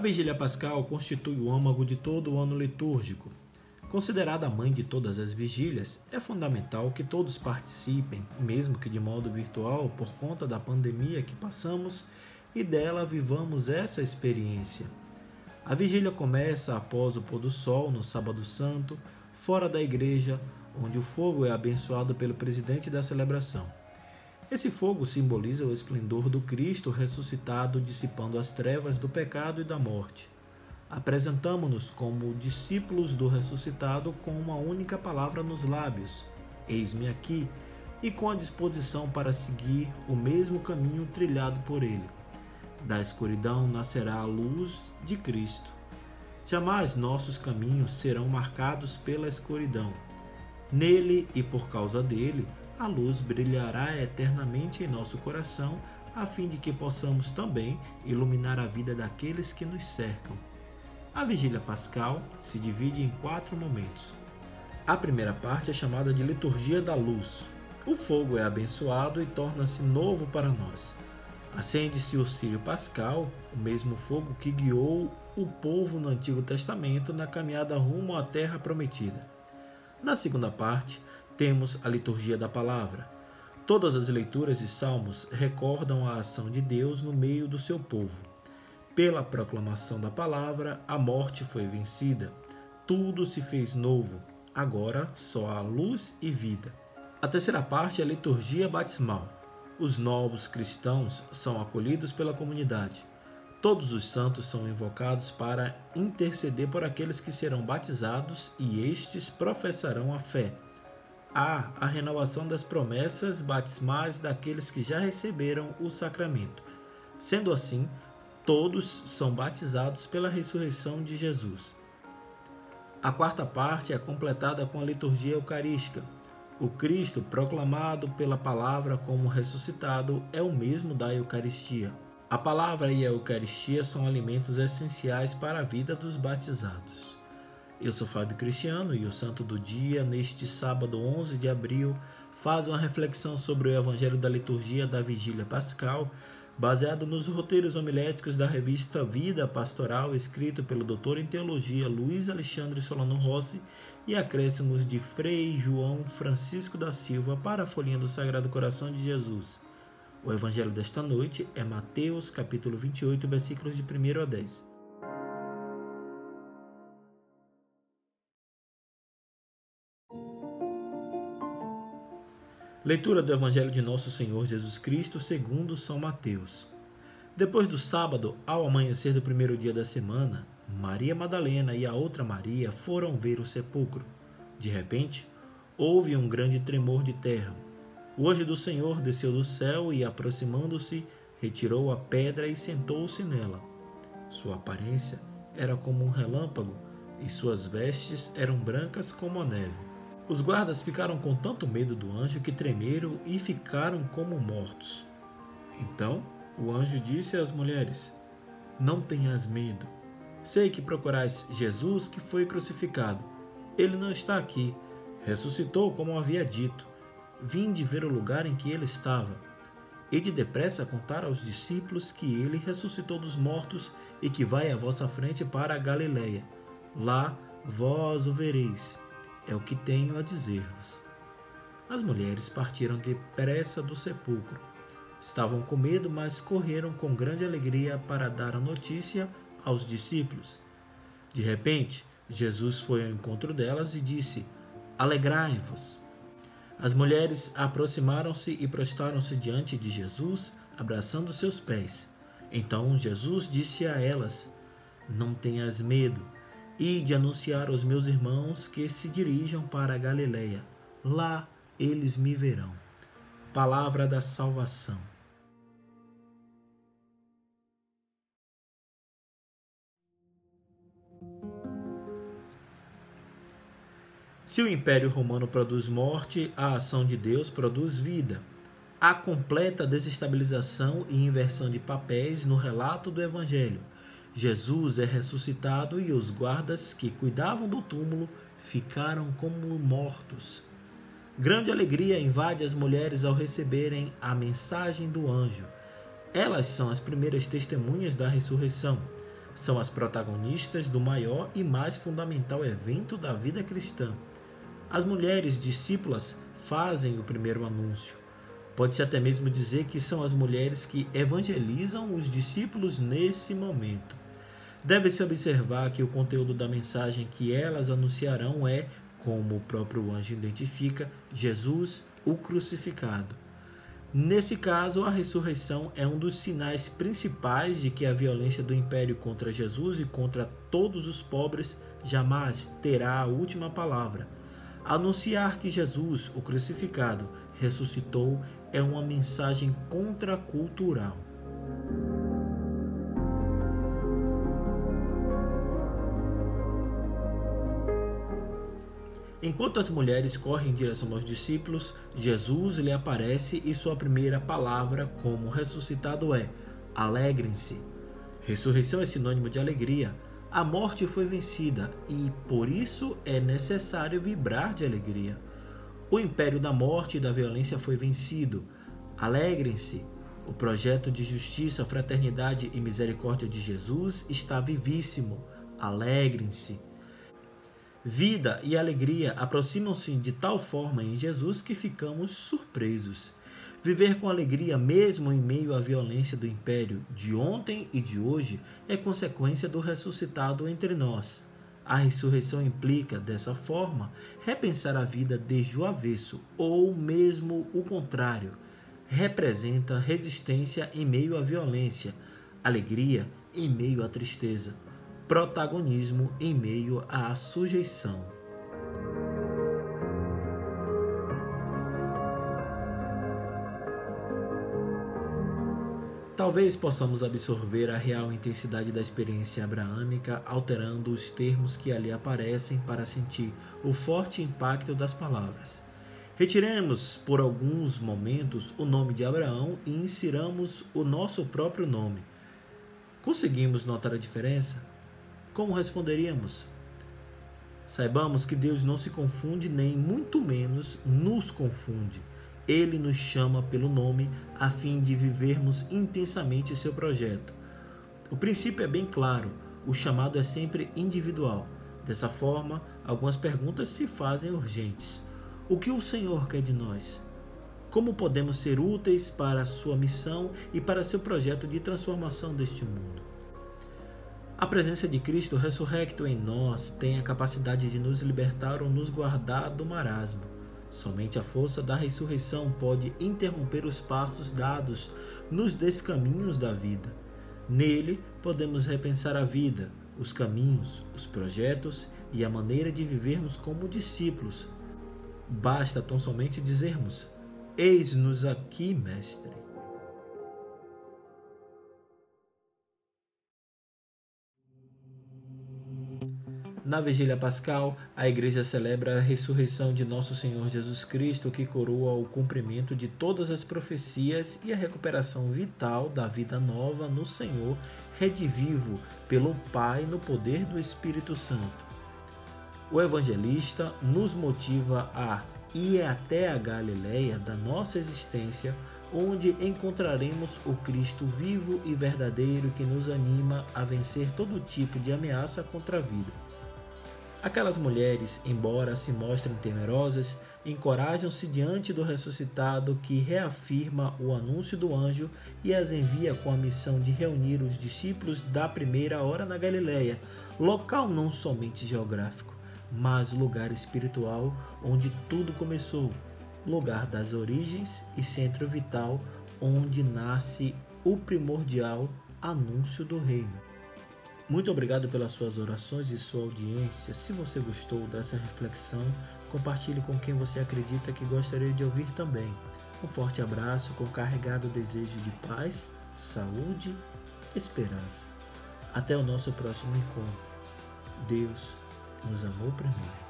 A vigília pascal constitui o âmago de todo o ano litúrgico. Considerada a mãe de todas as vigílias, é fundamental que todos participem, mesmo que de modo virtual, por conta da pandemia que passamos e dela vivamos essa experiência. A vigília começa após o pôr do sol, no Sábado Santo, fora da igreja, onde o fogo é abençoado pelo presidente da celebração. Esse fogo simboliza o esplendor do Cristo ressuscitado, dissipando as trevas do pecado e da morte. Apresentamos-nos como discípulos do ressuscitado com uma única palavra nos lábios: Eis-me aqui, e com a disposição para seguir o mesmo caminho trilhado por ele. Da escuridão nascerá a luz de Cristo. Jamais nossos caminhos serão marcados pela escuridão. Nele e por causa dele, a luz brilhará eternamente em nosso coração, a fim de que possamos também iluminar a vida daqueles que nos cercam. A vigília pascal se divide em quatro momentos. A primeira parte é chamada de liturgia da luz. O fogo é abençoado e torna-se novo para nós. Acende-se o círio pascal, o mesmo fogo que guiou o povo no Antigo Testamento na caminhada rumo à terra prometida. Na segunda parte, temos a liturgia da palavra. Todas as leituras e salmos recordam a ação de Deus no meio do seu povo. Pela proclamação da palavra, a morte foi vencida. Tudo se fez novo. Agora só há luz e vida. A terceira parte é a liturgia batismal os novos cristãos são acolhidos pela comunidade. Todos os santos são invocados para interceder por aqueles que serão batizados e estes professarão a fé. Há a renovação das promessas batismais daqueles que já receberam o sacramento. Sendo assim, todos são batizados pela ressurreição de Jesus. A quarta parte é completada com a liturgia eucarística o Cristo, proclamado pela palavra como ressuscitado, é o mesmo da Eucaristia. A palavra e a Eucaristia são alimentos essenciais para a vida dos batizados. Eu sou Fábio Cristiano e o Santo do Dia, neste sábado 11 de abril, faz uma reflexão sobre o Evangelho da Liturgia da Vigília Pascal, baseado nos roteiros homiléticos da revista Vida Pastoral, escrito pelo doutor em teologia Luiz Alexandre Solano Rossi, e acréscimos de Frei João Francisco da Silva para a folhinha do Sagrado Coração de Jesus. O evangelho desta noite é Mateus, capítulo 28, versículos de 1 a 10. Leitura do Evangelho de Nosso Senhor Jesus Cristo segundo São Mateus. Depois do sábado, ao amanhecer do primeiro dia da semana, Maria Madalena e a outra Maria foram ver o sepulcro. De repente, houve um grande tremor de terra. O anjo do Senhor desceu do céu e, aproximando-se, retirou a pedra e sentou-se nela. Sua aparência era como um relâmpago e suas vestes eram brancas como a neve. Os guardas ficaram com tanto medo do anjo que tremeram e ficaram como mortos. Então o anjo disse às mulheres: Não tenhas medo. Sei que procurais Jesus que foi crucificado. Ele não está aqui. Ressuscitou como havia dito. Vinde ver o lugar em que ele estava. E de depressa contar aos discípulos que ele ressuscitou dos mortos e que vai à vossa frente para a Galiléia. Lá vós o vereis é o que tenho a dizer-vos. As mulheres partiram depressa do sepulcro. Estavam com medo, mas correram com grande alegria para dar a notícia aos discípulos. De repente, Jesus foi ao encontro delas e disse: Alegrai-vos. As mulheres aproximaram-se e prostraram-se diante de Jesus, abraçando seus pés. Então Jesus disse a elas: Não tenhas medo e de anunciar aos meus irmãos que se dirijam para a Galiléia. Lá eles me verão. Palavra da salvação. Se o Império Romano produz morte, a ação de Deus produz vida. Há completa desestabilização e inversão de papéis no relato do Evangelho Jesus é ressuscitado e os guardas que cuidavam do túmulo ficaram como mortos. Grande alegria invade as mulheres ao receberem a mensagem do anjo. Elas são as primeiras testemunhas da ressurreição. são as protagonistas do maior e mais fundamental evento da vida cristã. As mulheres discípulas fazem o primeiro anúncio. Pode-se até mesmo dizer que são as mulheres que evangelizam os discípulos nesse momento. Deve-se observar que o conteúdo da mensagem que elas anunciarão é, como o próprio anjo identifica, Jesus, o crucificado. Nesse caso, a ressurreição é um dos sinais principais de que a violência do império contra Jesus e contra todos os pobres jamais terá a última palavra. Anunciar que Jesus, o crucificado, ressuscitou é uma mensagem contracultural. Enquanto as mulheres correm em direção aos discípulos, Jesus lhe aparece e sua primeira palavra como ressuscitado é: Alegrem-se. Ressurreição é sinônimo de alegria. A morte foi vencida e por isso é necessário vibrar de alegria. O império da morte e da violência foi vencido. Alegrem-se. O projeto de justiça, fraternidade e misericórdia de Jesus está vivíssimo. Alegrem-se. Vida e alegria aproximam-se de tal forma em Jesus que ficamos surpresos. Viver com alegria, mesmo em meio à violência do império de ontem e de hoje, é consequência do ressuscitado entre nós. A ressurreição implica, dessa forma, repensar a vida desde o avesso, ou mesmo o contrário. Representa resistência em meio à violência, alegria em meio à tristeza protagonismo em meio à sujeição. Talvez possamos absorver a real intensidade da experiência abraâmica alterando os termos que ali aparecem para sentir o forte impacto das palavras. Retiremos por alguns momentos o nome de Abraão e insiramos o nosso próprio nome. Conseguimos notar a diferença? Como responderíamos? Saibamos que Deus não se confunde, nem muito menos nos confunde. Ele nos chama pelo nome a fim de vivermos intensamente seu projeto. O princípio é bem claro: o chamado é sempre individual. Dessa forma, algumas perguntas se fazem urgentes. O que o Senhor quer de nós? Como podemos ser úteis para a sua missão e para seu projeto de transformação deste mundo? A presença de Cristo ressurrecto em nós tem a capacidade de nos libertar ou nos guardar do marasmo. Somente a força da ressurreição pode interromper os passos dados nos descaminhos da vida. Nele podemos repensar a vida, os caminhos, os projetos e a maneira de vivermos como discípulos. Basta tão somente dizermos: Eis-nos aqui, Mestre. Na vigília pascal, a igreja celebra a ressurreição de nosso Senhor Jesus Cristo, que coroa o cumprimento de todas as profecias e a recuperação vital da vida nova no Senhor, redivivo pelo Pai no poder do Espírito Santo. O evangelista nos motiva a ir até a Galileia da nossa existência, onde encontraremos o Cristo vivo e verdadeiro que nos anima a vencer todo tipo de ameaça contra a vida. Aquelas mulheres, embora se mostrem temerosas, encorajam-se diante do ressuscitado que reafirma o anúncio do anjo e as envia com a missão de reunir os discípulos da primeira hora na Galileia, local não somente geográfico, mas lugar espiritual onde tudo começou, lugar das origens e centro vital onde nasce o primordial anúncio do reino. Muito obrigado pelas suas orações e sua audiência. Se você gostou dessa reflexão, compartilhe com quem você acredita que gostaria de ouvir também. Um forte abraço com carregado desejo de paz, saúde, esperança. Até o nosso próximo encontro. Deus nos amou primeiro.